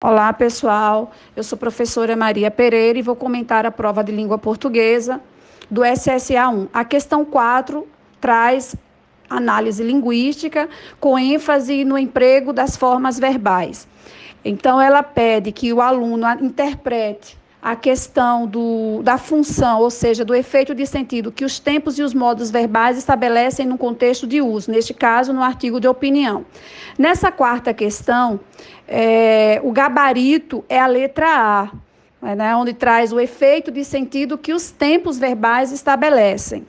Olá, pessoal. Eu sou professora Maria Pereira e vou comentar a prova de língua portuguesa do SSA1. A questão 4 traz análise linguística com ênfase no emprego das formas verbais. Então, ela pede que o aluno interprete a questão do, da função, ou seja, do efeito de sentido que os tempos e os modos verbais estabelecem no contexto de uso, neste caso, no artigo de opinião. Nessa quarta questão, é, o gabarito é a letra A, né, onde traz o efeito de sentido que os tempos verbais estabelecem.